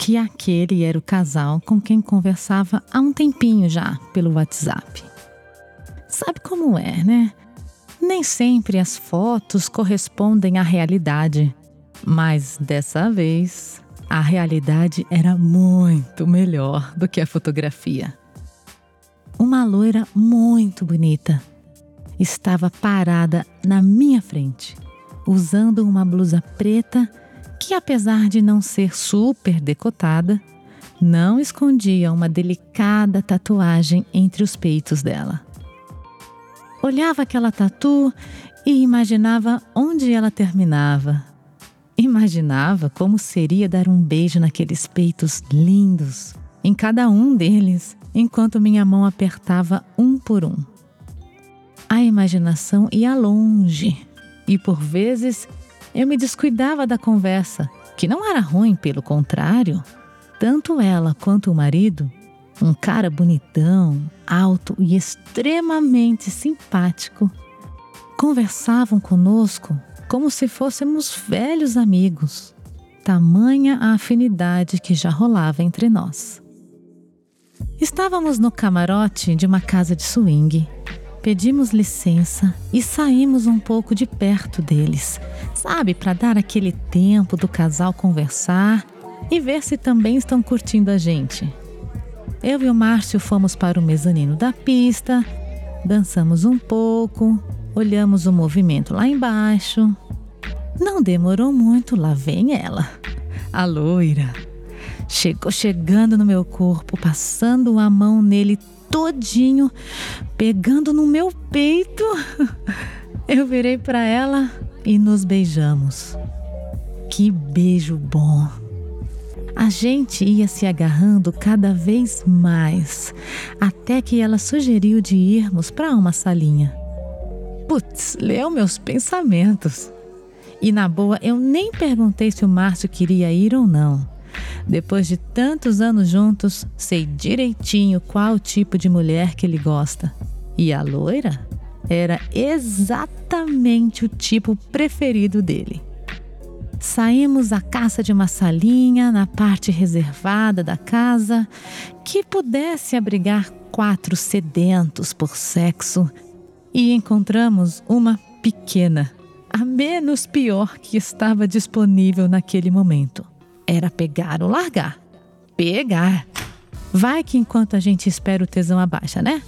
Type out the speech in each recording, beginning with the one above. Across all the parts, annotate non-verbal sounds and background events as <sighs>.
que aquele era o casal com quem conversava há um tempinho já pelo WhatsApp. Sabe como é, né? Nem sempre as fotos correspondem à realidade, mas dessa vez a realidade era muito melhor do que a fotografia. Uma loira muito bonita estava parada na minha frente, usando uma blusa preta que, apesar de não ser super decotada, não escondia uma delicada tatuagem entre os peitos dela. Olhava aquela tatu e imaginava onde ela terminava. Imaginava como seria dar um beijo naqueles peitos lindos, em cada um deles, enquanto minha mão apertava um por um. A imaginação ia longe e, por vezes, eu me descuidava da conversa, que não era ruim, pelo contrário. Tanto ela quanto o marido, um cara bonitão, alto e extremamente simpático, conversavam conosco como se fôssemos velhos amigos. Tamanha a afinidade que já rolava entre nós. Estávamos no camarote de uma casa de swing Pedimos licença e saímos um pouco de perto deles, sabe, para dar aquele tempo do casal conversar e ver se também estão curtindo a gente. Eu e o Márcio fomos para o mezanino da pista, dançamos um pouco, olhamos o movimento lá embaixo. Não demorou muito, lá vem ela, a loira. Chegou chegando no meu corpo, passando a mão nele todinho, pegando no meu peito. <laughs> Eu virei para ela e nos beijamos. Que beijo bom! A gente ia se agarrando cada vez mais, até que ela sugeriu de irmos para uma salinha. Putz, leu meus pensamentos. E na boa, eu nem perguntei se o Márcio queria ir ou não. Depois de tantos anos juntos, sei direitinho qual tipo de mulher que ele gosta. E a loira era exatamente o tipo preferido dele. Saímos à caça de uma salinha na parte reservada da casa que pudesse abrigar quatro sedentos por sexo e encontramos uma pequena, a menos pior que estava disponível naquele momento era pegar ou largar. Pegar. Vai que enquanto a gente espera o tesão abaixa, né?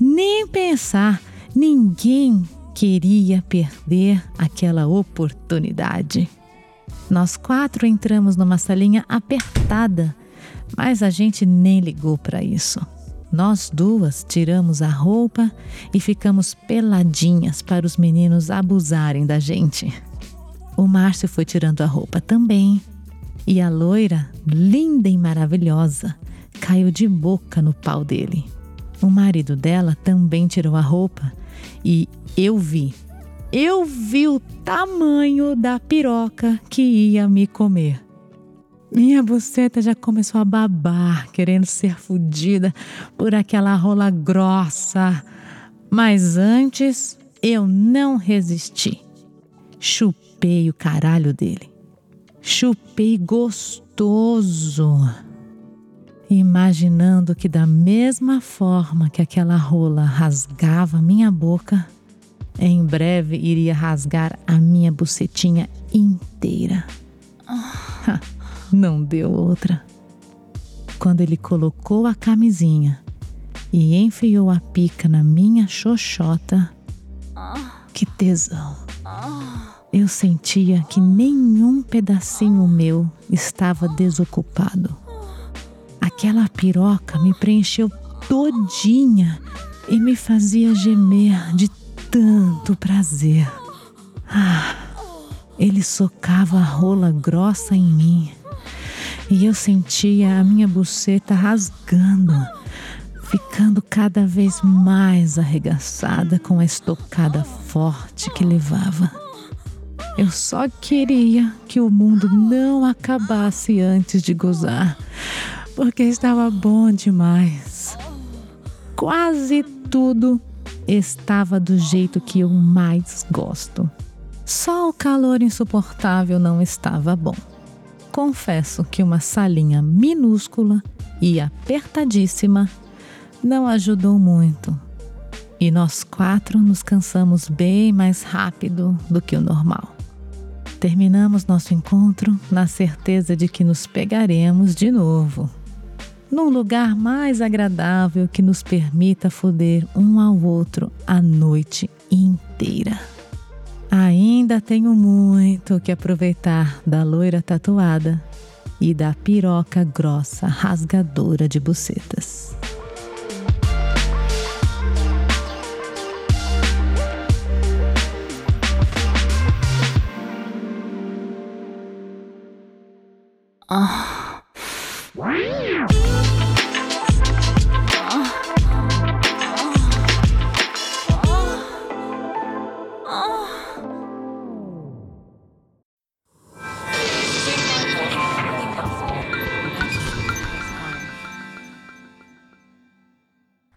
Nem pensar, ninguém queria perder aquela oportunidade. Nós quatro entramos numa salinha apertada, mas a gente nem ligou para isso. Nós duas tiramos a roupa e ficamos peladinhas para os meninos abusarem da gente. O Márcio foi tirando a roupa também e a loira, linda e maravilhosa, caiu de boca no pau dele. O marido dela também tirou a roupa e eu vi, eu vi o tamanho da piroca que ia me comer. Minha buceta já começou a babar, querendo ser fodida por aquela rola grossa. Mas antes eu não resisti. Chupei o caralho dele. Chupei gostoso, imaginando que, da mesma forma que aquela rola rasgava minha boca, em breve iria rasgar a minha bucetinha inteira. Não deu outra. Quando ele colocou a camisinha e enfiou a pica na minha xoxota, que tesão! Eu sentia que nenhum pedacinho meu estava desocupado. Aquela piroca me preencheu todinha e me fazia gemer de tanto prazer. Ah, ele socava a rola grossa em mim e eu sentia a minha buceta rasgando, ficando cada vez mais arregaçada com a estocada forte que levava. Eu só queria que o mundo não acabasse antes de gozar, porque estava bom demais. Quase tudo estava do jeito que eu mais gosto. Só o calor insuportável não estava bom. Confesso que uma salinha minúscula e apertadíssima não ajudou muito. E nós quatro nos cansamos bem mais rápido do que o normal. Terminamos nosso encontro na certeza de que nos pegaremos de novo num lugar mais agradável que nos permita foder um ao outro a noite inteira. Ainda tenho muito que aproveitar da loira tatuada e da piroca grossa rasgadora de bucetas. <sighs> Ah.